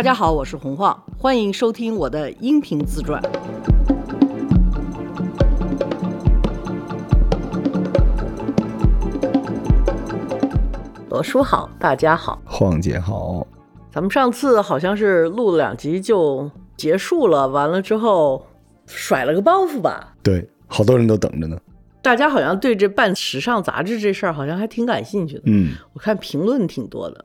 大家好，我是洪晃，欢迎收听我的音频自传。罗叔好，大家好，晃姐好。咱们上次好像是录了两集就结束了，完了之后甩了个包袱吧？对，好多人都等着呢。大家好像对这办时尚杂志这事儿好像还挺感兴趣的。嗯，我看评论挺多的。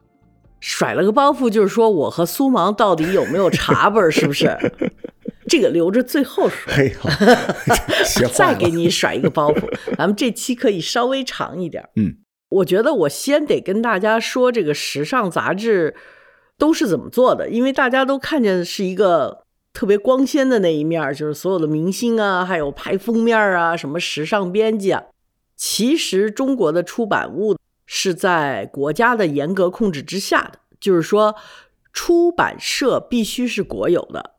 甩了个包袱，就是说我和苏芒到底有没有茶本，是不是？这个留着最后说。再给你甩一个包袱，咱们这期可以稍微长一点。嗯，我觉得我先得跟大家说这个时尚杂志都是怎么做的，因为大家都看见是一个特别光鲜的那一面，就是所有的明星啊，还有拍封面啊，什么时尚编辑啊。其实中国的出版物。是在国家的严格控制之下的，就是说，出版社必须是国有的，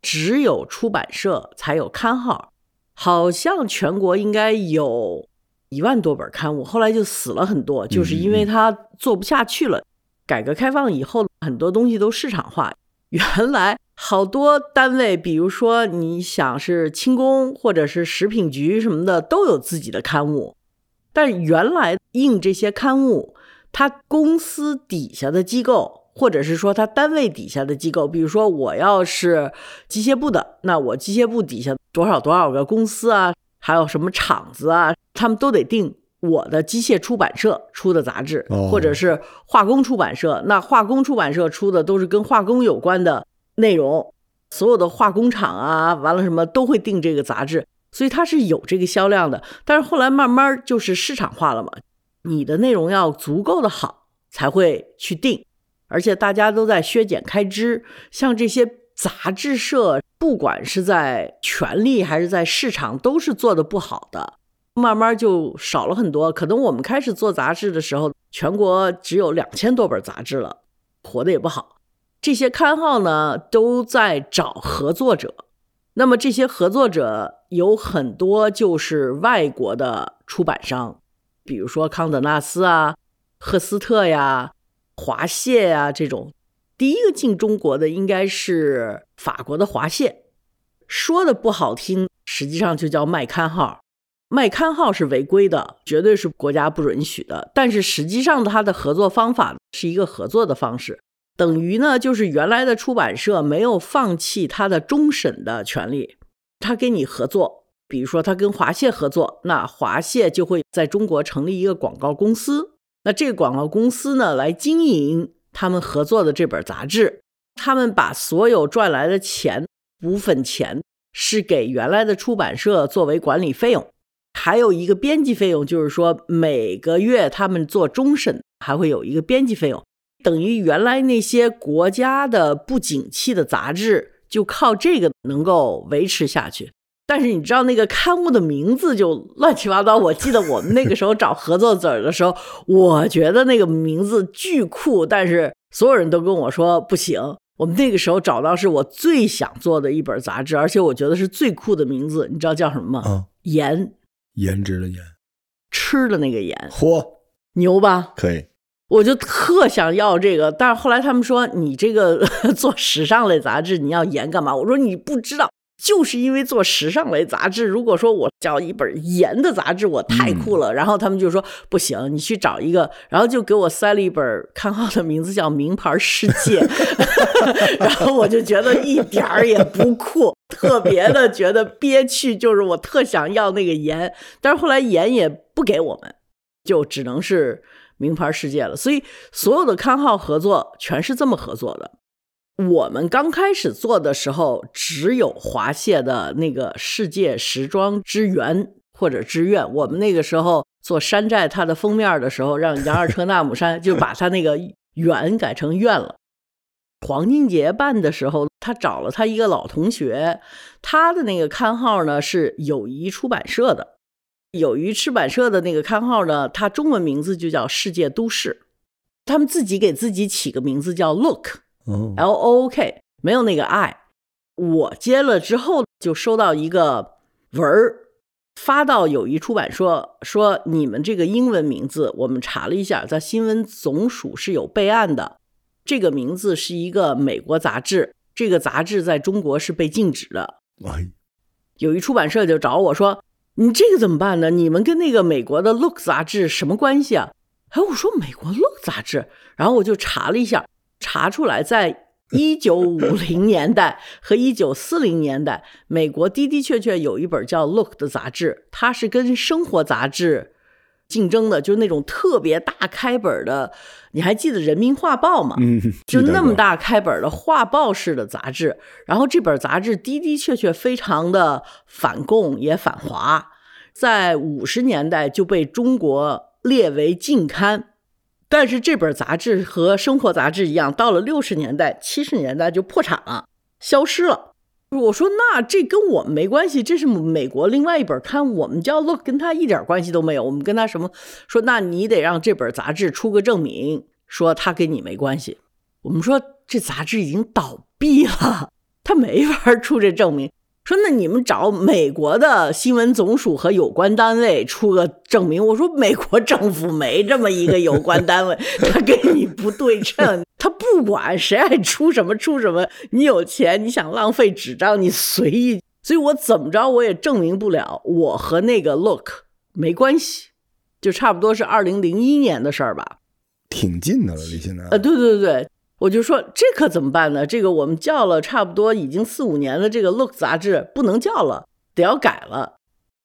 只有出版社才有刊号。好像全国应该有一万多本刊物，后来就死了很多，就是因为它做不下去了。改革开放以后，很多东西都市场化。原来好多单位，比如说你想是轻工或者是食品局什么的，都有自己的刊物。但原来印这些刊物，他公司底下的机构，或者是说他单位底下的机构，比如说我要是机械部的，那我机械部底下多少多少个公司啊，还有什么厂子啊，他们都得定我的机械出版社出的杂志，或者是化工出版社，那化工出版社出的都是跟化工有关的内容，所有的化工厂啊，完了什么都会订这个杂志。所以它是有这个销量的，但是后来慢慢就是市场化了嘛。你的内容要足够的好，才会去定，而且大家都在削减开支。像这些杂志社，不管是在权力还是在市场，都是做的不好的，慢慢就少了很多。可能我们开始做杂志的时候，全国只有两千多本杂志了，活的也不好。这些刊号呢，都在找合作者。那么这些合作者有很多就是外国的出版商，比如说康德纳斯啊、赫斯特呀、华谢呀这种。第一个进中国的应该是法国的华谢，说的不好听，实际上就叫卖刊号。卖刊号是违规的，绝对是国家不允许的。但是实际上它的合作方法是一个合作的方式。等于呢，就是原来的出版社没有放弃他的终审的权利，他跟你合作，比如说他跟华谢合作，那华谢就会在中国成立一个广告公司，那这个广告公司呢来经营他们合作的这本杂志，他们把所有赚来的钱部分钱是给原来的出版社作为管理费用，还有一个编辑费用，就是说每个月他们做终审还会有一个编辑费用。等于原来那些国家的不景气的杂志，就靠这个能够维持下去。但是你知道那个刊物的名字就乱七八糟。我记得我们那个时候找合作者的时候，我觉得那个名字巨酷，但是所有人都跟我说不行。我们那个时候找到是我最想做的一本杂志，而且我觉得是最酷的名字。你知道叫什么吗？嗯，盐，颜值的颜，吃的那个颜。嚯，牛吧？可以。我就特想要这个，但是后来他们说你这个 做时尚类杂志，你要盐干嘛？我说你不知道，就是因为做时尚类杂志，如果说我找一本盐的杂志，我太酷了。然后他们就说不行，你去找一个，然后就给我塞了一本刊号的名字叫《名牌世界》，然后我就觉得一点儿也不酷，特别的觉得憋屈。就是我特想要那个盐，但是后来盐也不给我们，就只能是。名牌世界了，所以所有的刊号合作全是这么合作的。我们刚开始做的时候，只有华谢的那个世界时装之源或者之愿。我们那个时候做山寨它的封面的时候，让杨二车纳姆山 就把它那个源改成愿了。黄金节办的时候，他找了他一个老同学，他的那个刊号呢是友谊出版社的。友谊出版社的那个刊号呢，它中文名字就叫《世界都市》，他们自己给自己起个名字叫 Look，L O O K，没有那个 I。我接了之后就收到一个文儿，发到友谊出版社，说你们这个英文名字我们查了一下，在新闻总署是有备案的，这个名字是一个美国杂志，这个杂志在中国是被禁止的。哎，有一出版社就找我说：“你这个怎么办呢？你们跟那个美国的 Look 杂志什么关系啊？”哎，我说美国 Look 杂志，然后我就查了一下，查出来在 一九五零年代和一九四零年代，美国的的确确有一本叫 Look 的杂志，它是跟生活杂志。竞争的就是那种特别大开本的，你还记得《人民画报》吗？嗯，就那么大开本的画报式的杂志。然后这本杂志的的确确非常的反共也反华，在五十年代就被中国列为禁刊。但是这本杂志和生活杂志一样，到了六十年代、七十年代就破产了，消失了。我说那这跟我们没关系，这是美国另外一本刊，我们叫 Look，跟他一点关系都没有。我们跟他什么说？那你得让这本杂志出个证明，说他跟你没关系。我们说这杂志已经倒闭了，他没法出这证明。说那你们找美国的新闻总署和有关单位出个证明。我说美国政府没这么一个有关单位，他跟你不对称，他不管谁爱出什么出什么。你有钱，你想浪费纸张，你随意。所以我怎么着我也证明不了，我和那个 Look 没关系，就差不多是二零零一年的事儿吧，挺近的了，离现在。呃，对对对对。我就说这可怎么办呢？这个我们叫了差不多已经四五年的这个《Look》杂志不能叫了，得要改了。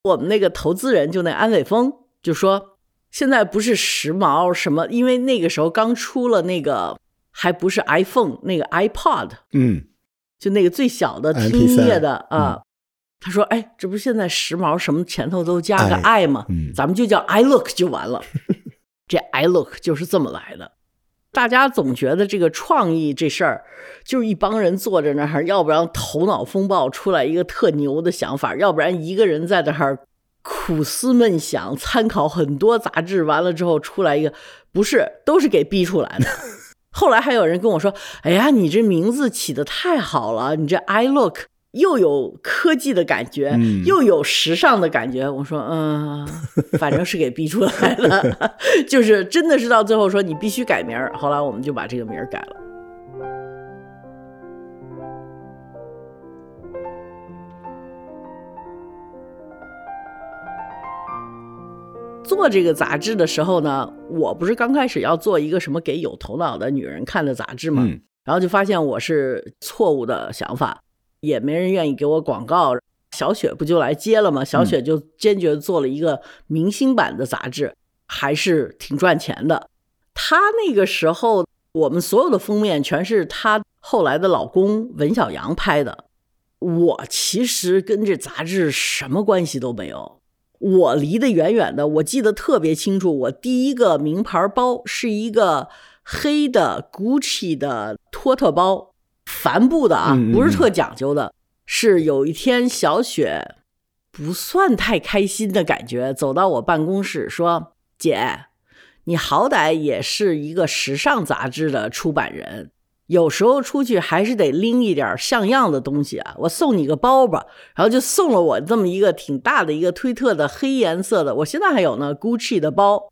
我们那个投资人就那安伟峰就说，现在不是时髦什么，因为那个时候刚出了那个还不是 iPhone，那个 iPod，嗯，就那个最小的听音乐的啊。他说：“哎，这不是现在时髦什么前头都加个 i 吗？咱们就叫 i Look 就完了。这 i Look 就是这么来的。”大家总觉得这个创意这事儿，就是一帮人坐在那儿，要不然头脑风暴出来一个特牛的想法，要不然一个人在那儿苦思闷想，参考很多杂志，完了之后出来一个，不是，都是给逼出来的。后来还有人跟我说：“哎呀，你这名字起的太好了，你这 I Look。”又有科技的感觉，又有时尚的感觉。我说，嗯，反正是给逼出来了，就是真的是到最后说你必须改名儿。后来我们就把这个名儿改了。做这个杂志的时候呢，我不是刚开始要做一个什么给有头脑的女人看的杂志嘛，然后就发现我是错误的想法。也没人愿意给我广告，小雪不就来接了吗？小雪就坚决做了一个明星版的杂志，还是挺赚钱的。她那个时候，我们所有的封面全是她后来的老公文小阳拍的。我其实跟这杂志什么关系都没有，我离得远远的。我记得特别清楚，我第一个名牌包是一个黑的 Gucci 的托特包。帆布的啊，不是特讲究的。是有一天，小雪不算太开心的感觉，走到我办公室说：“姐，你好歹也是一个时尚杂志的出版人，有时候出去还是得拎一点像样的东西啊。我送你个包吧。”然后就送了我这么一个挺大的一个推特的黑颜色的，我现在还有呢，Gucci 的包。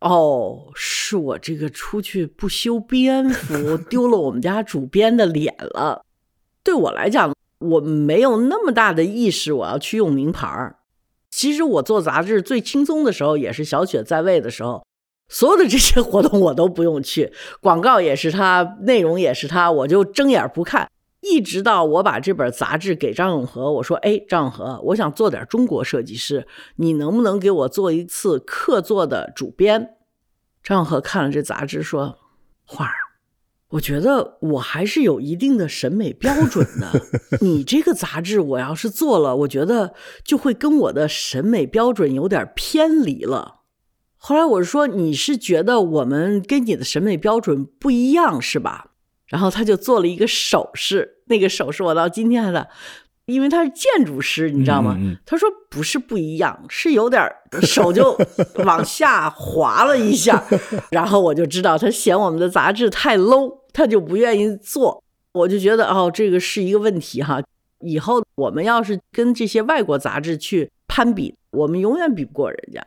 哦，是我这个出去不修边幅，丢了我们家主编的脸了。对我来讲，我没有那么大的意识，我要去用名牌儿。其实我做杂志最轻松的时候，也是小雪在位的时候，所有的这些活动我都不用去，广告也是他，内容也是他，我就睁眼不看。一直到我把这本杂志给张永和，我说：“哎，张永和，我想做点中国设计师，你能不能给我做一次客座的主编？”张永和看了这杂志说：“花儿，我觉得我还是有一定的审美标准的。你这个杂志我要是做了，我觉得就会跟我的审美标准有点偏离了。”后来我说：“你是觉得我们跟你的审美标准不一样是吧？”然后他就做了一个手势，那个手势我到今天还在，因为他是建筑师，你知道吗？他说不是不一样，是有点手就往下滑了一下，然后我就知道他嫌我们的杂志太 low，他就不愿意做。我就觉得哦，这个是一个问题哈。以后我们要是跟这些外国杂志去攀比，我们永远比不过人家。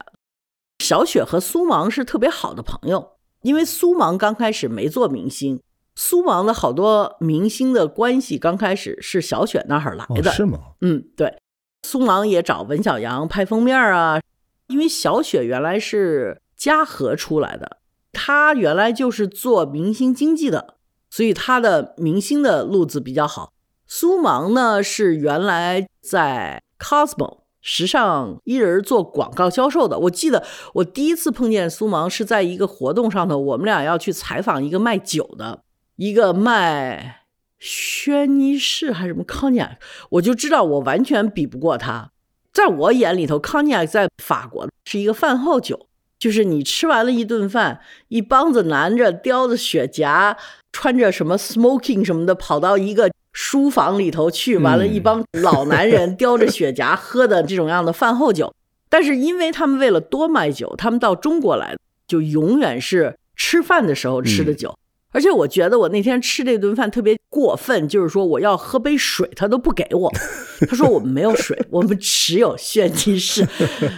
小雪和苏芒是特别好的朋友，因为苏芒刚开始没做明星。苏芒的好多明星的关系刚开始是小雪那儿来的，哦是吗？嗯，对，苏芒也找文小阳拍封面啊，因为小雪原来是嘉禾出来的，她原来就是做明星经济的，所以她的明星的路子比较好。苏芒呢是原来在 Cosmo 时尚伊人做广告销售的。我记得我第一次碰见苏芒是在一个活动上头，我们俩要去采访一个卖酒的，一个卖轩尼诗还是什么康尼亚，我就知道我完全比不过他。在我眼里头，康尼亚在法国是一个饭后酒，就是你吃完了一顿饭，一帮子男着叼着雪茄，穿着什么 smoking 什么的，跑到一个书房里头去，完了，一帮老男人叼着雪茄喝的这种样的饭后酒。但是因为他们为了多卖酒，他们到中国来就永远是吃饭的时候吃的酒。而且我觉得我那天吃这顿饭特别过分，就是说我要喝杯水，他都不给我。他说我们没有水，我们只有炫技士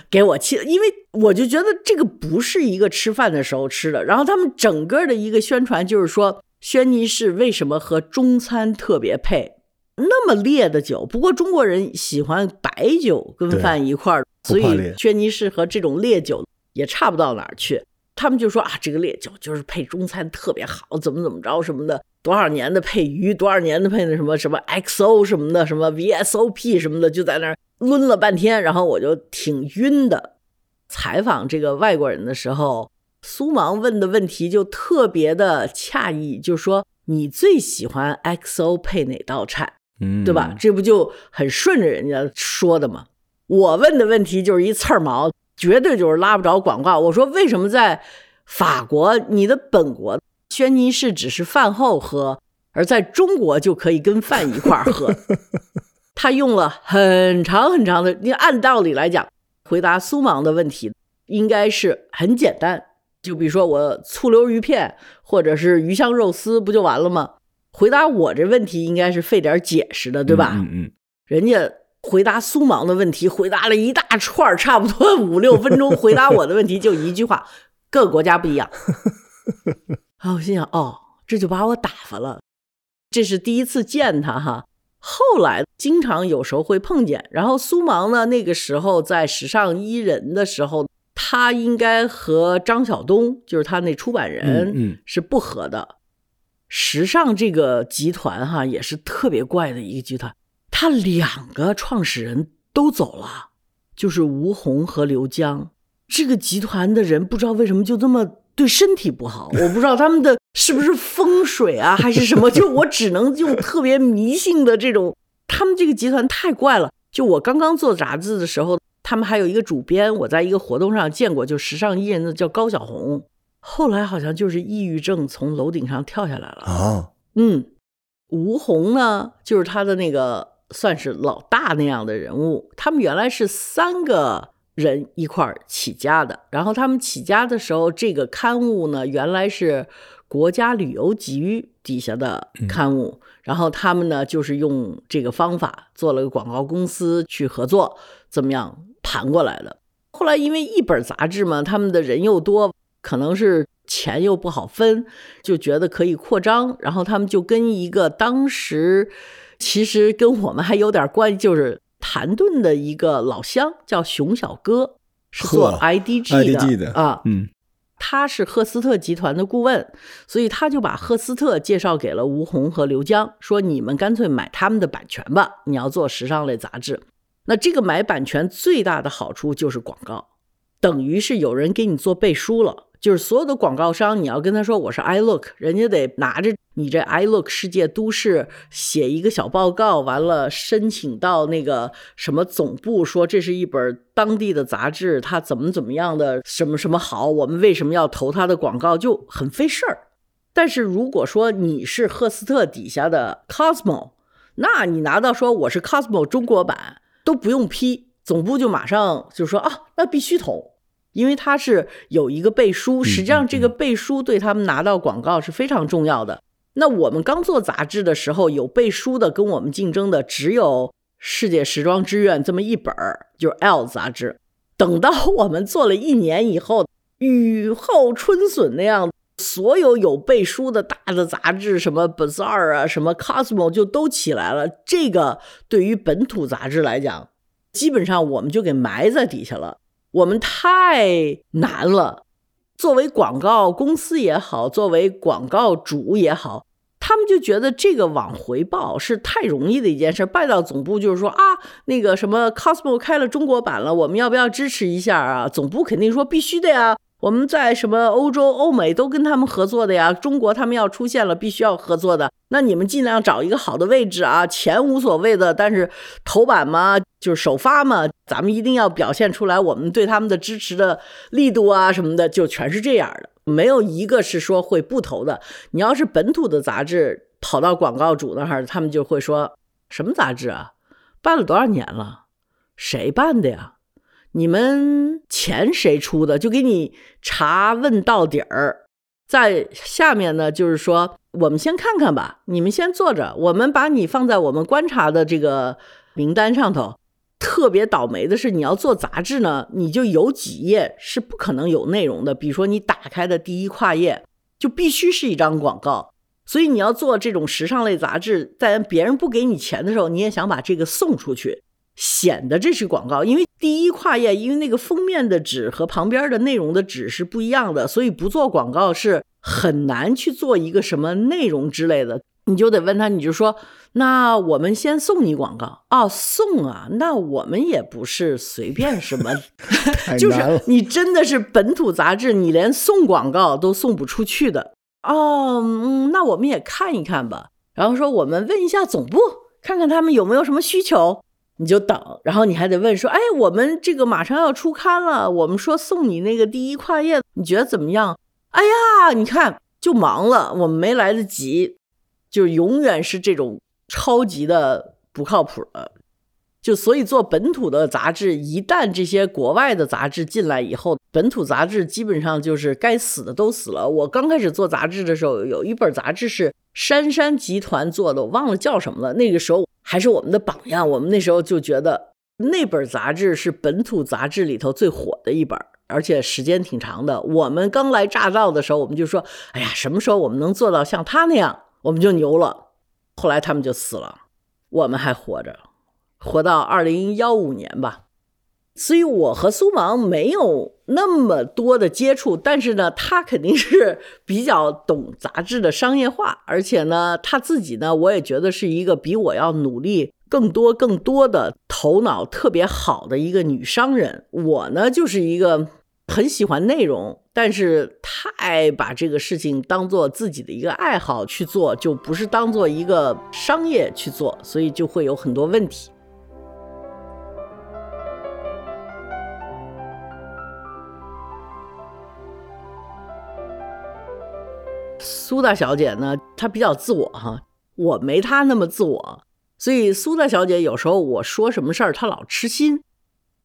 给我气，因为我就觉得这个不是一个吃饭的时候吃的。然后他们整个的一个宣传就是说，轩尼诗为什么和中餐特别配，那么烈的酒。不过中国人喜欢白酒跟饭一块儿，所以轩尼诗和这种烈酒也差不到哪儿去。他们就说啊，这个烈酒就是配中餐特别好，怎么怎么着什么的，多少年的配鱼，多少年的配那什么什么 XO 什么的，什么 VSOP 什么的，就在那儿抡了半天，然后我就挺晕的。采访这个外国人的时候，苏芒问的问题就特别的诧异，就说你最喜欢 XO 配哪道菜，嗯，对吧？这不就很顺着人家说的吗？我问的问题就是一刺儿毛。绝对就是拉不着广告。我说为什么在法国，你的本国轩尼诗只是饭后喝，而在中国就可以跟饭一块儿喝？他用了很长很长的，你按道理来讲，回答苏芒的问题应该是很简单，就比如说我醋溜鱼片或者是鱼香肉丝，不就完了吗？回答我这问题应该是费点解释的，对吧？嗯嗯，人家。回答苏芒的问题，回答了一大串，差不多五六分钟。回答我的问题就一句话，各个国家不一样。啊，我心想，哦，这就把我打发了。这是第一次见他哈，后来经常有时候会碰见。然后苏芒呢，那个时候在时尚伊人的时候，他应该和张晓东，就是他那出版人，嗯，是不和的。时尚这个集团哈，也是特别怪的一个集团。他两个创始人都走了，就是吴红和刘江。这个集团的人不知道为什么就这么对身体不好，我不知道他们的是不是风水啊，还是什么。就我只能用特别迷信的这种，他们这个集团太怪了。就我刚刚做杂志的时候，他们还有一个主编，我在一个活动上见过，就时尚艺人的叫高晓红，后来好像就是抑郁症从楼顶上跳下来了啊。嗯，吴红呢，就是他的那个。算是老大那样的人物，他们原来是三个人一块儿起家的。然后他们起家的时候，这个刊物呢，原来是国家旅游局底下的刊物。然后他们呢，就是用这个方法做了个广告公司去合作，怎么样盘过来的？后来因为一本杂志嘛，他们的人又多，可能是钱又不好分，就觉得可以扩张。然后他们就跟一个当时。其实跟我们还有点关系，就是谭盾的一个老乡叫熊小哥，是做 IDG 的啊，嗯，他是赫斯特集团的顾问，所以他就把赫斯特介绍给了吴红和刘江，说你们干脆买他们的版权吧，你要做时尚类杂志。那这个买版权最大的好处就是广告，等于是有人给你做背书了。就是所有的广告商，你要跟他说我是 iLook，人家得拿着你这 iLook 世界都市写一个小报告，完了申请到那个什么总部，说这是一本当地的杂志，它怎么怎么样的，什么什么好，我们为什么要投它的广告，就很费事儿。但是如果说你是赫斯特底下的 Cosmo，那你拿到说我是 Cosmo 中国版都不用批，总部就马上就说啊，那必须投。因为它是有一个背书，实际上这个背书对他们拿到广告是非常重要的。那我们刚做杂志的时候，有背书的跟我们竞争的只有《世界时装之愿》这么一本儿，就是 L 杂志。等到 我们做了一年以后，雨后春笋那样，所有有背书的大的杂志，什么 Bazaar 啊，什么 Cosmo 就都起来了。这个对于本土杂志来讲，基本上我们就给埋在底下了。我们太难了。作为广告公司也好，作为广告主也好。他们就觉得这个往回报是太容易的一件事，拜到总部就是说啊，那个什么 Cosmo 开了中国版了，我们要不要支持一下啊？总部肯定说必须的呀，我们在什么欧洲、欧美都跟他们合作的呀，中国他们要出现了，必须要合作的。那你们尽量找一个好的位置啊，钱无所谓的，但是头版嘛，就是首发嘛，咱们一定要表现出来我们对他们的支持的力度啊什么的，就全是这样的。没有一个是说会不投的。你要是本土的杂志跑到广告主那儿，他们就会说什么杂志啊？办了多少年了？谁办的呀？你们钱谁出的？就给你查问到底儿。在下面呢，就是说我们先看看吧，你们先坐着，我们把你放在我们观察的这个名单上头。特别倒霉的是，你要做杂志呢，你就有几页是不可能有内容的。比如说，你打开的第一跨页就必须是一张广告。所以你要做这种时尚类杂志，在别人不给你钱的时候，你也想把这个送出去，显得这是广告。因为第一跨页，因为那个封面的纸和旁边的内容的纸是不一样的，所以不做广告是很难去做一个什么内容之类的。你就得问他，你就说，那我们先送你广告哦，送啊，那我们也不是随便什么，就是你真的是本土杂志，你连送广告都送不出去的哦。嗯，那我们也看一看吧。然后说，我们问一下总部，看看他们有没有什么需求。你就等，然后你还得问说，哎，我们这个马上要出刊了，我们说送你那个第一跨页，你觉得怎么样？哎呀，你看就忙了，我们没来得及。就永远是这种超级的不靠谱的，就所以做本土的杂志，一旦这些国外的杂志进来以后，本土杂志基本上就是该死的都死了。我刚开始做杂志的时候，有一本杂志是杉杉集团做的，我忘了叫什么了。那个时候还是我们的榜样，我们那时候就觉得那本杂志是本土杂志里头最火的一本，而且时间挺长的。我们刚来乍到的时候，我们就说：“哎呀，什么时候我们能做到像他那样？”我们就牛了，后来他们就死了，我们还活着，活到二零幺五年吧。所以我和苏芒没有那么多的接触，但是呢，他肯定是比较懂杂志的商业化，而且呢，他自己呢，我也觉得是一个比我要努力更多、更多的头脑特别好的一个女商人。我呢，就是一个。很喜欢内容，但是太把这个事情当做自己的一个爱好去做，就不是当做一个商业去做，所以就会有很多问题。苏大小姐呢，她比较自我哈，我没她那么自我，所以苏大小姐有时候我说什么事儿，她老痴心。《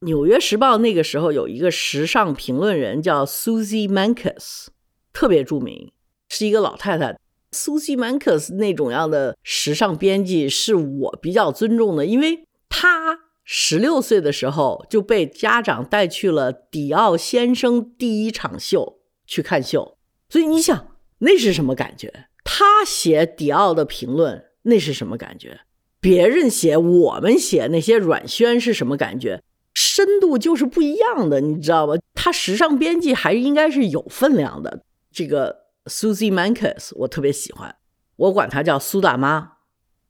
纽约时报》那个时候有一个时尚评论人叫 Susie Mancus，特别著名，是一个老太太。Susie Mancus 那种样的时尚编辑是我比较尊重的，因为她十六岁的时候就被家长带去了迪奥先生第一场秀去看秀，所以你想那是什么感觉？他写迪奥的评论那是什么感觉？别人写我们写那些软宣是什么感觉？深度就是不一样的，你知道吧？他时尚编辑还应该是有分量的。这个 Susie Mancus 我特别喜欢，我管她叫苏大妈。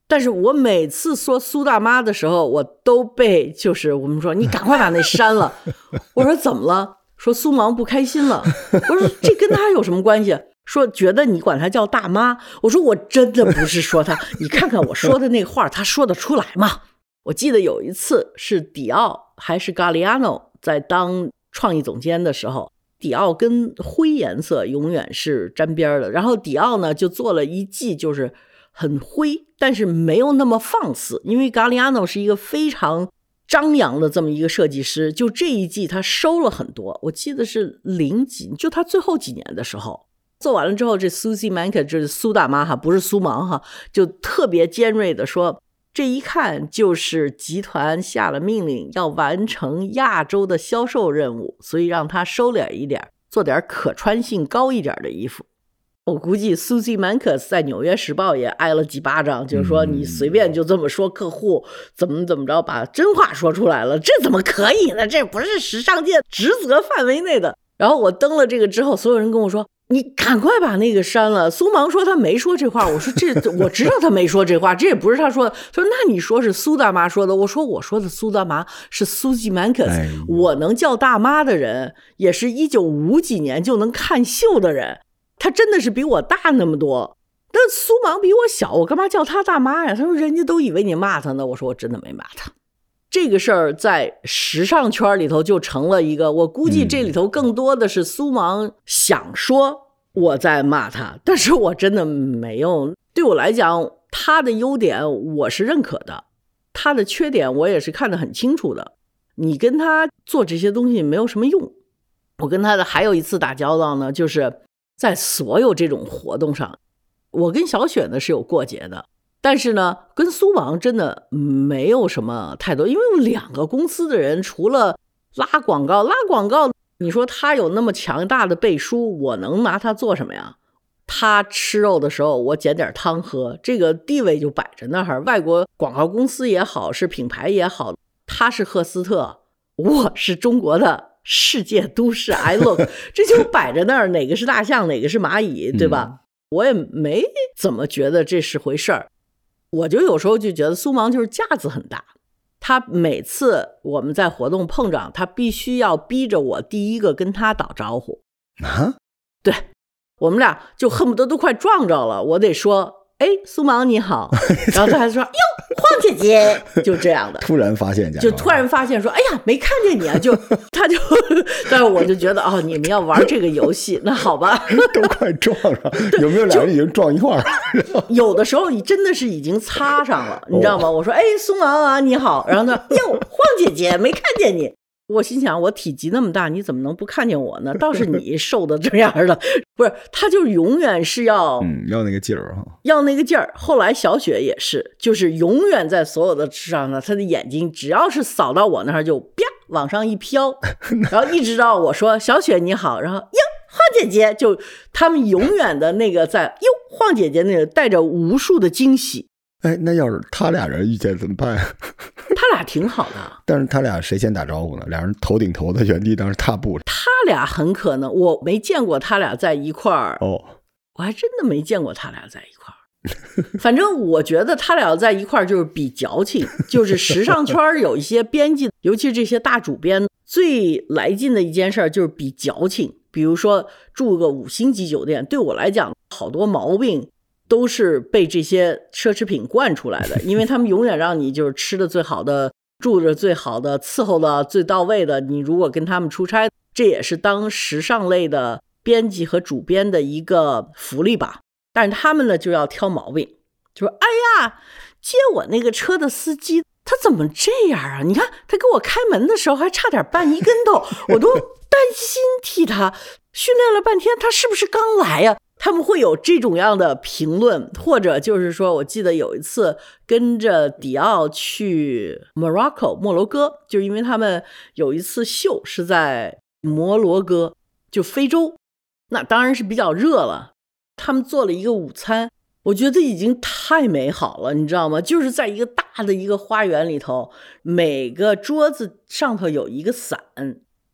但是我每次说苏大妈的时候，我都被就是我们说你赶快把那删了。我说怎么了？说苏芒不开心了。我说这跟他有什么关系？说觉得你管她叫大妈。我说我真的不是说她，你看看我说的那话，他说得出来吗？我记得有一次是迪奥还是 Galliano 在当创意总监的时候，迪奥跟灰颜色永远是沾边的。然后迪奥呢就做了一季，就是很灰，但是没有那么放肆，因为 Galliano 是一个非常张扬的这么一个设计师。就这一季他收了很多，我记得是零几，就他最后几年的时候做完了之后，这 Susie Mank 就是苏大妈哈，不是苏芒哈，就特别尖锐的说。这一看就是集团下了命令，要完成亚洲的销售任务，所以让他收敛一点，做点可穿性高一点的衣服。我估计 Susie Mancus 在《纽约时报》也挨了几巴掌，就是说你随便就这么说客户怎么怎么着，把真话说出来了，这怎么可以呢？这不是时尚界职责范围内的。然后我登了这个之后，所有人跟我说：“你赶快把那个删了。”苏芒说他没说这话，我说这我知道他没说这话，这也不是他说的。他说那你说是苏大妈说的，我说我说的苏大妈是 Susie Mancus，我能叫大妈的人，也是一九五几年就能看秀的人。他真的是比我大那么多，但苏芒比我小，我干嘛叫他大妈呀？他说人家都以为你骂他呢。我说我真的没骂他。这个事儿在时尚圈里头就成了一个，我估计这里头更多的是苏芒想说我在骂他，但是我真的没有。对我来讲，他的优点我是认可的，他的缺点我也是看得很清楚的。你跟他做这些东西没有什么用。我跟他的还有一次打交道呢，就是。在所有这种活动上，我跟小雪呢是有过节的，但是呢，跟苏王真的没有什么太多，因为两个公司的人除了拉广告，拉广告，你说他有那么强大的背书，我能拿他做什么呀？他吃肉的时候，我捡点汤喝，这个地位就摆着那儿。外国广告公司也好，是品牌也好，他是赫斯特，我是中国的。世界都市，I look，这就摆在那儿，哪个是大象，哪个是蚂蚁，对吧？我也没怎么觉得这是回事儿。我就有时候就觉得苏芒就是架子很大，他每次我们在活动碰着，他必须要逼着我第一个跟他打招呼啊。对，我们俩就恨不得都快撞着了，我得说。哎，苏芒你好，然后他还说哟，黄姐姐，就这样的，突然发现，就突然发现说，哎呀，没看见你啊，就 他就，但是我就觉得哦，你们要玩这个游戏，那好吧，都快撞上，有没有两人已经撞一块儿？有的时候你真的是已经擦上了，你知道吗？我说哎，苏芒啊，你好，然后他哟，黄姐姐，没看见你。我心想，我体积那么大，你怎么能不看见我呢？倒是 你瘦的这样的，不是他，就永远是要，嗯，要那个劲儿哈，要那个劲儿。后来小雪也是，就是永远在所有的吃上呢，他的眼睛只要是扫到我那儿，就啪往上一飘，然后一直到我说小雪你好，然后哟晃姐姐，就他们永远的那个在哟晃姐姐那个带着无数的惊喜。哎，那要是他俩人遇见怎么办？他俩挺好的，但是他俩谁先打招呼呢？俩人头顶头的原地当时踏步。他俩很可能我没见过他俩在一块儿哦，我还真的没见过他俩在一块儿。反正我觉得他俩在一块儿就是比矫情，就是时尚圈有一些编辑，尤其是这些大主编，最来劲的一件事就是比矫情。比如说住个五星级酒店，对我来讲好多毛病。都是被这些奢侈品惯出来的，因为 他们永远让你就是吃的最好的，住着最好的，伺候的最到位的。你如果跟他们出差，这也是当时尚类的编辑和主编的一个福利吧。但是他们呢就要挑毛病，就说：“哎呀，接我那个车的司机他怎么这样啊？你看他给我开门的时候还差点绊一跟头，我都担心替他。训练了半天，他是不是刚来呀？”他们会有这种样的评论，或者就是说，我记得有一次跟着迪奥去 Morocco 摩洛哥，就因为他们有一次秀是在摩洛哥，就非洲，那当然是比较热了。他们做了一个午餐，我觉得已经太美好了，你知道吗？就是在一个大的一个花园里头，每个桌子上头有一个伞，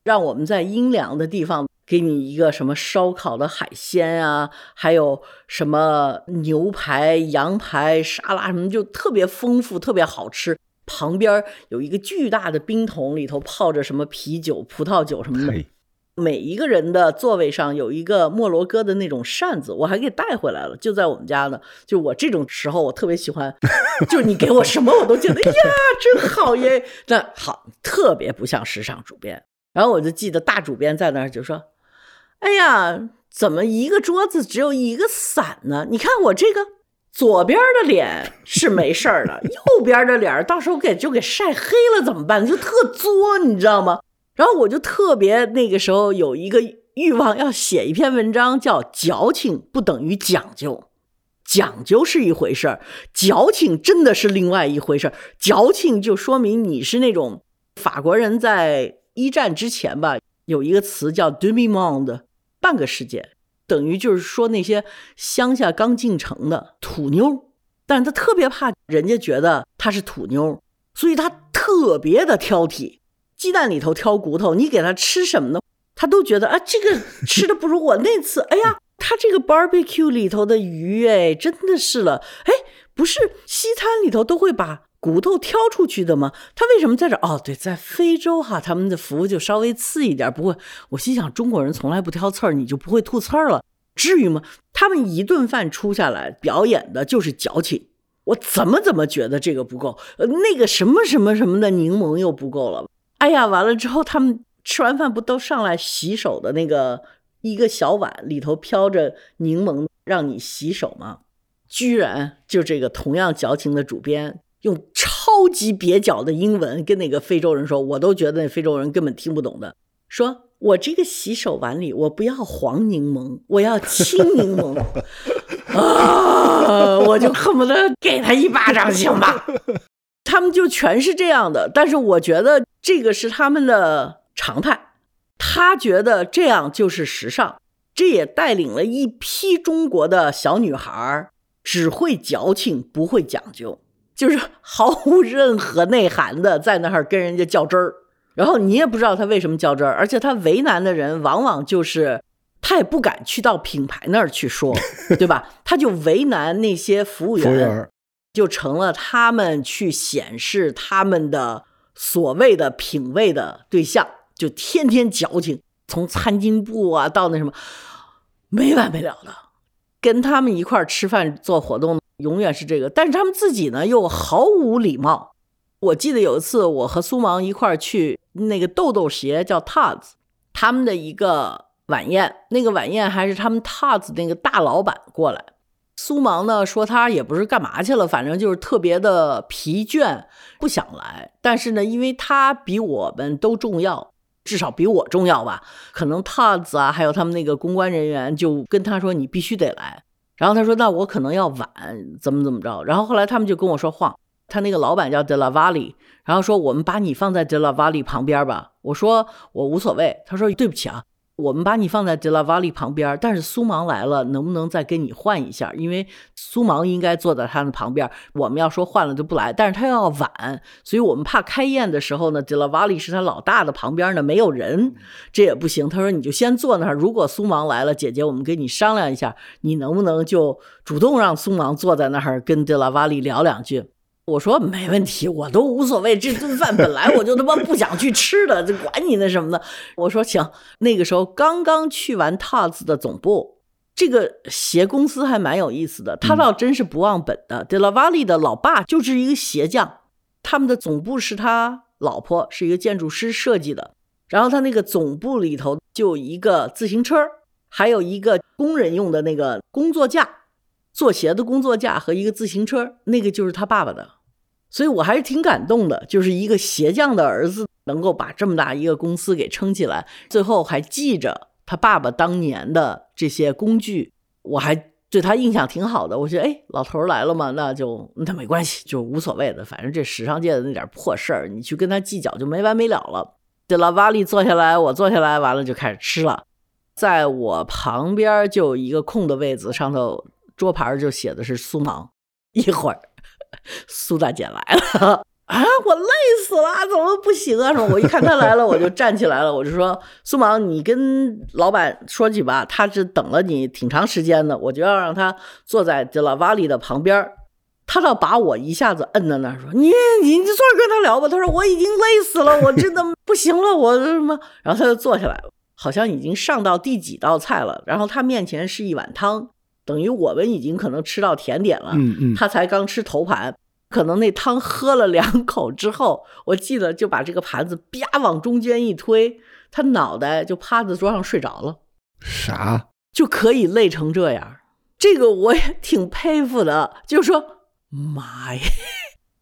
让我们在阴凉的地方。给你一个什么烧烤的海鲜啊，还有什么牛排、羊排、沙拉什么，就特别丰富，特别好吃。旁边有一个巨大的冰桶，里头泡着什么啤酒、葡萄酒什么的。每一个人的座位上有一个摩洛哥的那种扇子，我还给带回来了，就在我们家呢。就我这种时候，我特别喜欢，就你给我什么我都觉得 呀，真好耶。那好，特别不像时尚主编。然后我就记得大主编在那儿就说。哎呀，怎么一个桌子只有一个伞呢？你看我这个左边的脸是没事儿的，右边的脸到时候给就给晒黑了怎么办？就特作，你知道吗？然后我就特别那个时候有一个欲望要写一篇文章，叫“矫情不等于讲究”，讲究是一回事儿，矫情真的是另外一回事儿。矫情就说明你是那种法国人在一战之前吧，有一个词叫 “demi monde”。半个世界等于就是说那些乡下刚进城的土妞，但是他特别怕人家觉得他是土妞，所以他特别的挑剔。鸡蛋里头挑骨头，你给他吃什么呢？他都觉得啊，这个吃的不如我那次。哎呀，他这个 barbecue 里头的鱼，哎，真的是了。哎，不是西餐里头都会把骨头挑出去的吗？他为什么在这？哦，对，在非洲哈，他们的服务就稍微次一点。不过我心想，中国人从来不挑刺儿，你就不会吐刺儿了？至于吗？他们一顿饭出下来表演的就是矫情。我怎么怎么觉得这个不够，呃，那个什么什么什么的柠檬又不够了。哎呀，完了之后他们。吃完饭不都上来洗手的那个一个小碗里头飘着柠檬让你洗手吗？居然就这个同样矫情的主编用超级蹩脚的英文跟那个非洲人说，我都觉得那非洲人根本听不懂的。说我这个洗手碗里我不要黄柠檬，我要青柠檬 啊！我就恨不得给他一巴掌行吧？他们就全是这样的，但是我觉得这个是他们的。常态，他觉得这样就是时尚，这也带领了一批中国的小女孩只会矫情，不会讲究，就是毫无任何内涵的在那儿跟人家较真儿。然后你也不知道他为什么较真儿，而且他为难的人往往就是他也不敢去到品牌那儿去说，对吧？他就为难那些服务员，就成了他们去显示他们的所谓的品味的对象。就天天矫情，从餐巾布啊到那什么，没完没了的，跟他们一块儿吃饭做活动，永远是这个。但是他们自己呢又毫无礼貌。我记得有一次，我和苏芒一块儿去那个豆豆鞋叫 Taz，他们的一个晚宴，那个晚宴还是他们 Taz 那个大老板过来。苏芒呢说他也不是干嘛去了，反正就是特别的疲倦，不想来。但是呢，因为他比我们都重要。至少比我重要吧？可能 Taz 啊，还有他们那个公关人员就跟他说：“你必须得来。”然后他说：“那我可能要晚，怎么怎么着？”然后后来他们就跟我说：“话，他那个老板叫 De La Valle，然后说我们把你放在 De La Valle 旁边吧。”我说：“我无所谓。”他说：“对不起啊。”我们把你放在德拉瓦利旁边，但是苏芒来了，能不能再跟你换一下？因为苏芒应该坐在他的旁边。我们要说换了就不来，但是他又要晚，所以我们怕开宴的时候呢，德拉瓦利是他老大的旁边呢没有人，这也不行。他说你就先坐那儿，如果苏芒来了，姐姐我们跟你商量一下，你能不能就主动让苏芒坐在那儿跟德拉瓦利聊两句？我说没问题，我都无所谓。这顿饭本来我就他妈不想去吃的，就管你那什么的。我说行。那个时候刚刚去完 t a s 的总部，这个鞋公司还蛮有意思的。他倒真是不忘本的。De La Valle 的老爸就是一个鞋匠，他们的总部是他老婆是一个建筑师设计的。然后他那个总部里头就一个自行车，还有一个工人用的那个工作架，做鞋的工作架和一个自行车，那个就是他爸爸的。所以我还是挺感动的，就是一个鞋匠的儿子能够把这么大一个公司给撑起来，最后还记着他爸爸当年的这些工具，我还对他印象挺好的。我觉得，哎，老头来了嘛，那就那没关系，就无所谓的，反正这时尚界的那点破事儿，你去跟他计较就没完没了了。这老瓦利坐下来，我坐下来，完了就开始吃了，在我旁边就有一个空的位子，上头桌牌就写的是苏芒，一会儿。苏大姐来了 啊！我累死了，怎么不行啊？说，我一看她来了，我就站起来了，我就说：“苏芒，你跟老板说去吧，他是等了你挺长时间的，我就要让他坐在这拉瓦里的旁边。”他倒把我一下子摁在那儿，说：“你你你坐着跟他聊吧。”他说：“我已经累死了，我真的 不行了，我什么？”然后他就坐下来了，好像已经上到第几道菜了，然后他面前是一碗汤。等于我们已经可能吃到甜点了，嗯嗯，他才刚吃头盘，可能那汤喝了两口之后，我记得就把这个盘子啪往中间一推，他脑袋就趴在桌上睡着了。啥？就可以累成这样？这个我也挺佩服的。就是说，妈呀，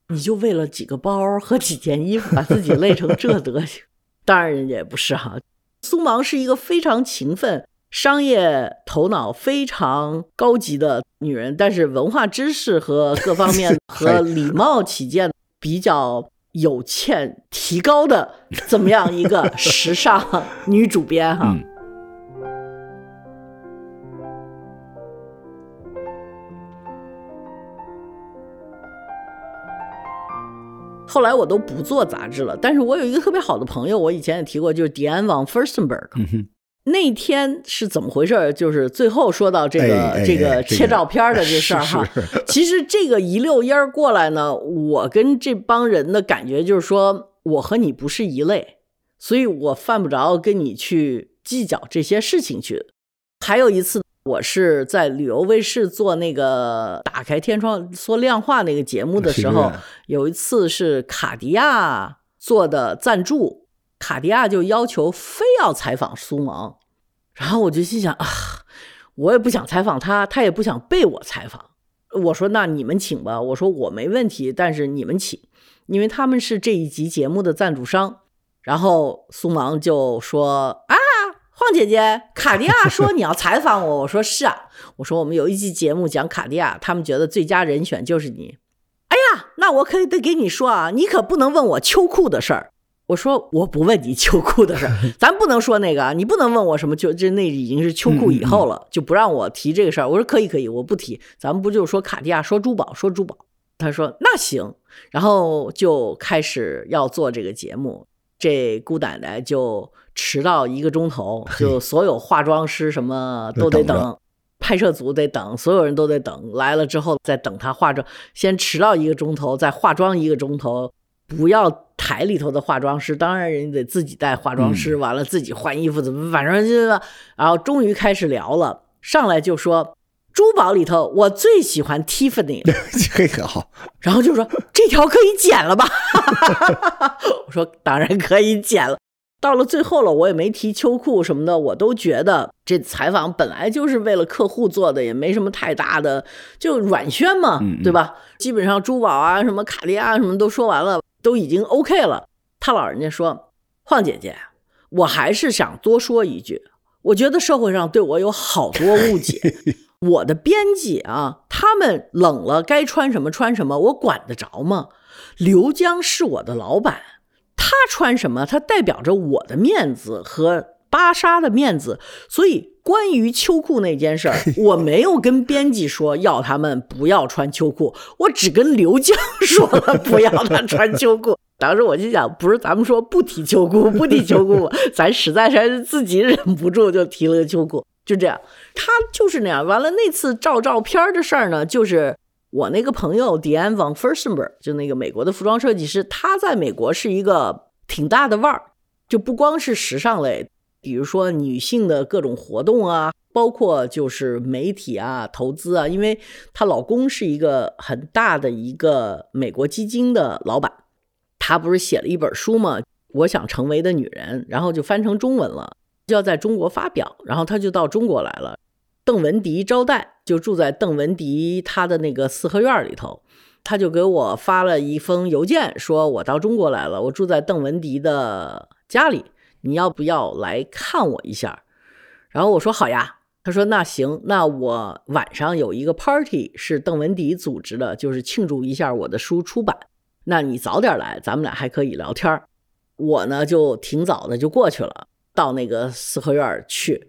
你就为了几个包和几件衣服，把自己累成这德行？当然人家也不是哈，苏芒是一个非常勤奋。商业头脑非常高级的女人，但是文化知识和各方面 和礼貌起见比较有欠提高的，怎么样一个时尚女主编哈？后来我都不做杂志了，但是我有一个特别好的朋友，我以前也提过，就是迪安王 Firstenberg。嗯那天是怎么回事？就是最后说到这个、这个哎切照片的这事儿哈，其实这个一溜烟儿过来呢，我跟这帮人的感觉就是说，我和你不是一类，所以我犯不着跟你去计较这些事情去。还有一次，我是在旅游卫视做那个打开天窗说亮话那个节目的时候，有一次是卡地亚做的赞助，卡地亚就要求非要采访苏芒，然后我就心想啊，我也不想采访他，他也不想被我采访。我说那你们请吧，我说我没问题，但是你们请，因为他们是这一集节目的赞助商。然后苏芒就说啊，晃姐姐，卡地亚说你要采访我，我说是啊，我说我们有一期节目讲卡地亚，他们觉得最佳人选就是你。哎呀，那我可以得给你说啊，你可不能问我秋裤的事儿。我说我不问你秋裤的事儿，咱不能说那个啊，你不能问我什么就这那已经是秋裤以后了，就不让我提这个事儿。我说可以可以，我不提。咱们不就是说卡地亚，说珠宝，说珠宝。他说那行，然后就开始要做这个节目。这姑奶奶就迟到一个钟头，就所有化妆师什么都得等，拍摄组得等，所有人都得等。来了之后再等她化妆，先迟到一个钟头，再化妆一个钟头。不要台里头的化妆师，当然人家得自己带化妆师，完了自己换衣服，怎么反正就是，然后终于开始聊了，上来就说珠宝里头我最喜欢 Tiffany 了。这个好，然后就说这条可以剪了吧？我说当然可以剪了。到了最后了，我也没提秋裤什么的，我都觉得这采访本来就是为了客户做的，也没什么太大的，就软宣嘛，嗯嗯对吧？基本上珠宝啊、什么卡地亚什么都说完了，都已经 OK 了。他老人家说：“晃姐姐，我还是想多说一句，我觉得社会上对我有好多误 解。我的编辑啊，他们冷了该穿什么穿什么，我管得着吗？刘江是我的老板，他穿什么，他代表着我的面子和芭莎的面子。所以关于秋裤那件事儿，我没有跟编辑说要他们不要穿秋裤，我只跟刘江说了不要他穿秋裤。当时我就想，不是咱们说不提秋裤，不提秋裤，咱实在是自己忍不住就提了个秋裤，就这样。他就是那样。完了，那次照照片的事儿呢，就是我那个朋友 Diane von Furstenberg，就那个美国的服装设计师，他在美国是一个挺大的腕儿，就不光是时尚类，比如说女性的各种活动啊，包括就是媒体啊、投资啊，因为她老公是一个很大的一个美国基金的老板，他不是写了一本书吗？我想成为的女人，然后就翻成中文了，就要在中国发表，然后他就到中国来了。邓文迪招待，就住在邓文迪他的那个四合院里头，他就给我发了一封邮件，说我到中国来了，我住在邓文迪的家里，你要不要来看我一下？然后我说好呀，他说那行，那我晚上有一个 party 是邓文迪组织的，就是庆祝一下我的书出版，那你早点来，咱们俩还可以聊天我呢就挺早的就过去了，到那个四合院去。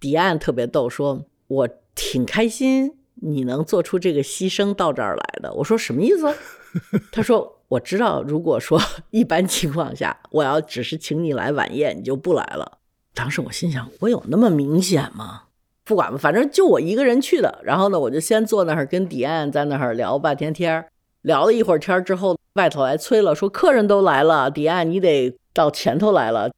迪安特别逗，说我挺开心你能做出这个牺牲到这儿来的。我说什么意思？他说我知道，如果说一般情况下我要只是请你来晚宴，你就不来了。当时我心想，我有那么明显吗？不管吧，反正就我一个人去的。然后呢，我就先坐那儿跟迪安在那儿聊半天天儿，聊了一会儿天儿之后，外头来催了，说客人都来了，迪安你得到前头来了。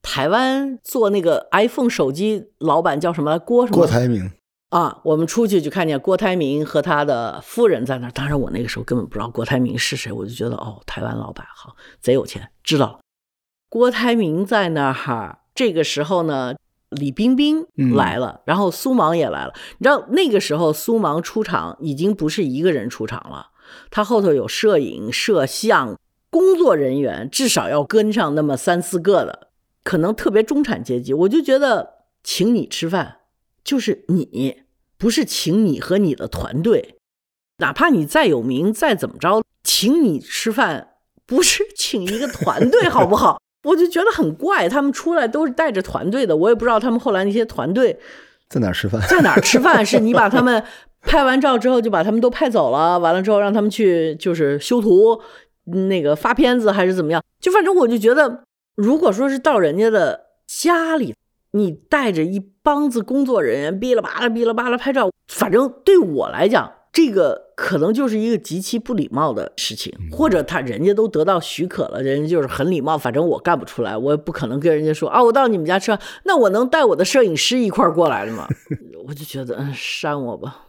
台湾做那个 iPhone 手机老板叫什么？郭什么？郭台铭，啊，我们出去就看见郭台铭和他的夫人在那儿。当然，我那个时候根本不知道郭台铭是谁，我就觉得哦，台湾老板好，贼有钱，知道了。郭台铭在那儿哈，这个时候呢，李冰冰嗯来了，然后苏芒也来了。你知道那个时候苏芒出场已经不是一个人出场了，他后头有摄影、摄像工作人员，至少要跟上那么三四个的，可能特别中产阶级。我就觉得请你吃饭就是你，不是请你和你的团队，哪怕你再有名再怎么着，请你吃饭不是请一个团队，好不好？我就觉得很怪，他们出来都是带着团队的，我也不知道他们后来那些团队在哪儿吃饭？在哪儿吃饭？是你把他们 拍完照之后就把他们都派走了，完了之后让他们去就是修图，那个发片子还是怎么样？就反正我就觉得，如果说是到人家的家里，你带着一帮子工作人员，哔啦吧啦哔啦吧啦拍照，反正对我来讲。这个可能就是一个极其不礼貌的事情，或者他人家都得到许可了，人家就是很礼貌。反正我干不出来，我也不可能跟人家说啊，我到你们家吃饭，那我能带我的摄影师一块儿过来的吗？我就觉得，嗯，删我吧。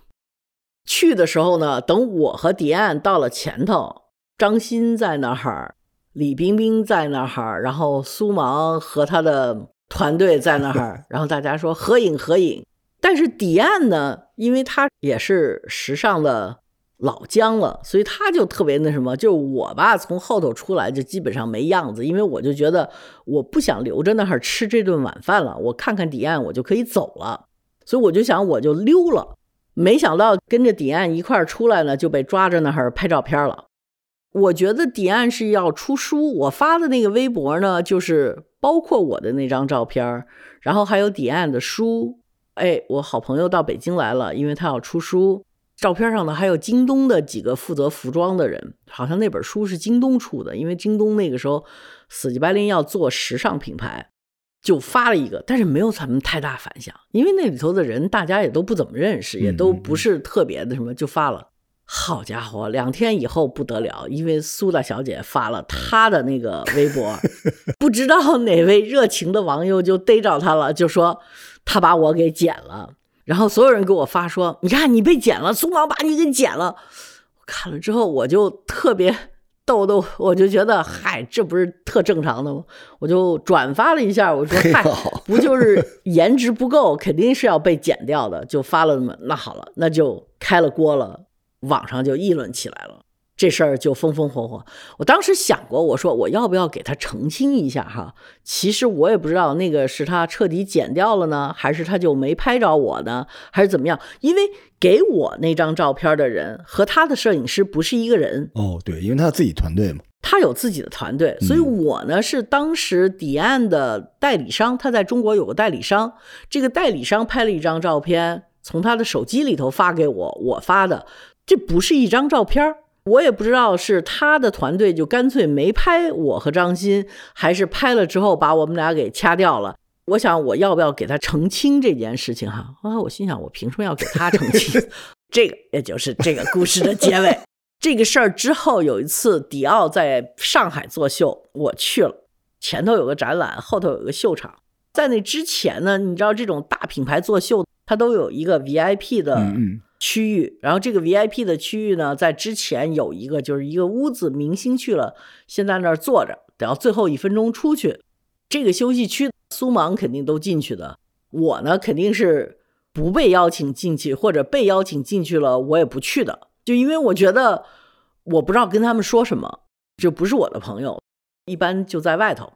去的时候呢，等我和迪安到了前头，张欣在那儿，李冰冰在那儿，然后苏芒和他的团队在那儿，然后大家说合影合影。但是迪安呢，因为他也是时尚的老将了，所以他就特别那什么。就我吧，从后头出来就基本上没样子，因为我就觉得我不想留着那儿吃这顿晚饭了。我看看迪安，我就可以走了。所以我就想我就溜了。没想到跟着迪安一块儿出来呢，就被抓着那儿拍照片了。我觉得迪安是要出书，我发的那个微博呢，就是包括我的那张照片，然后还有迪安的书。哎，我好朋友到北京来了，因为他要出书。照片上呢还有京东的几个负责服装的人，好像那本书是京东出的，因为京东那个时候死乞白赖要做时尚品牌，就发了一个，但是没有咱们太大反响，因为那里头的人大家也都不怎么认识，也都不是特别的什么，就发了。好家伙，两天以后不得了，因为苏大小姐发了她的那个微博，不知道哪位热情的网友就逮着她了，就说。她把我给剪了，然后所有人给我发说：“你看你被剪了，苏芒把你给剪了。”我看了之后，我就特别逗逗，我就觉得嗨，这不是特正常的吗？我就转发了一下，我说：“嗨，不就是颜值不够，肯定是要被剪掉的。”就发了那么那好了，那就开了锅了，网上就议论起来了。这事儿就风风火火。我当时想过，我说我要不要给他澄清一下哈？其实我也不知道那个是他彻底剪掉了呢，还是他就没拍着我呢，还是怎么样？因为给我那张照片的人和他的摄影师不是一个人。哦，对，因为他自己团队嘛，他有自己的团队，所以我呢是当时迪岸的代理商，他在中国有个代理商，这个代理商拍了一张照片，从他的手机里头发给我，我发的，这不是一张照片儿。我也不知道是他的团队就干脆没拍我和张欣，还是拍了之后把我们俩给掐掉了。我想我要不要给他澄清这件事情哈？啊，我心想我凭什么要给他澄清？这个也就是这个故事的结尾。这个事儿之后有一次迪奥在上海作秀，我去了，前头有个展览，后头有个秀场。在那之前呢，你知道这种大品牌作秀，它都有一个 VIP 的。区域，然后这个 VIP 的区域呢，在之前有一个，就是一个屋子，明星去了，先在那儿坐着，等到最后一分钟出去。这个休息区，苏芒肯定都进去的，我呢肯定是不被邀请进去，或者被邀请进去了，我也不去的，就因为我觉得我不知道跟他们说什么，就不是我的朋友，一般就在外头。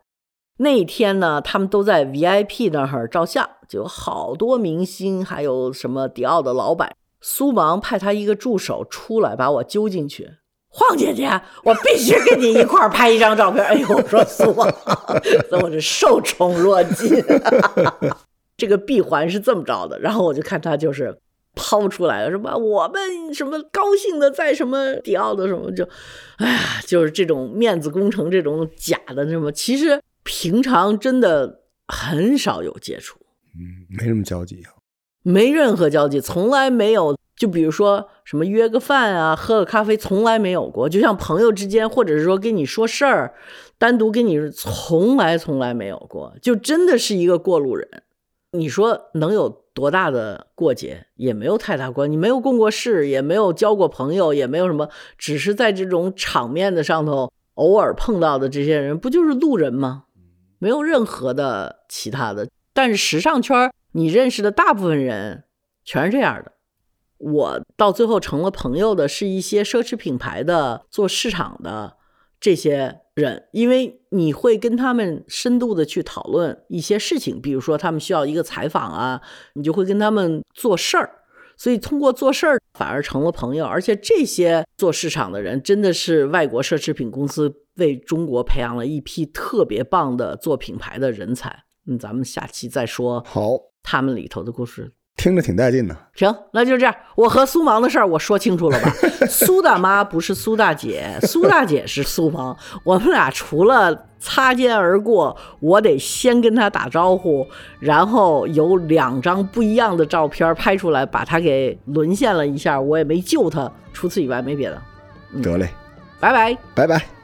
那天呢，他们都在 VIP 那儿照相，就有好多明星，还有什么迪奥的老板。苏芒派他一个助手出来把我揪进去，晃姐姐，我必须跟你一块儿拍一张照片。哎呦，我说苏芒，我这受宠若惊。这个闭环是这么着的，然后我就看他就是抛出来了，什么我们什么高兴的在什么迪奥的什么就，哎呀，就是这种面子工程，这种假的什么，其实平常真的很少有接触，嗯，没什么交集啊。没任何交集，从来没有。就比如说什么约个饭啊，喝个咖啡，从来没有过。就像朋友之间，或者是说跟你说事儿，单独跟你，从来从来没有过。就真的是一个过路人。你说能有多大的过节？也没有太大关。你没有共过事，也没有交过朋友，也没有什么，只是在这种场面的上头偶尔碰到的这些人，不就是路人吗？没有任何的其他的。但是时尚圈。你认识的大部分人全是这样的。我到最后成了朋友的是一些奢侈品牌的做市场的这些人，因为你会跟他们深度的去讨论一些事情，比如说他们需要一个采访啊，你就会跟他们做事儿。所以通过做事儿反而成了朋友，而且这些做市场的人真的是外国奢侈品公司为中国培养了一批特别棒的做品牌的人才。嗯，咱们下期再说。好。他们里头的故事听着挺带劲的。行，那就这样。我和苏芒的事儿我说清楚了吧？苏大妈不是苏大姐，苏大姐是苏芒。我们俩除了擦肩而过，我得先跟她打招呼，然后有两张不一样的照片拍出来，把她给沦陷了一下。我也没救她，除此以外没别的。得嘞，拜拜。拜拜。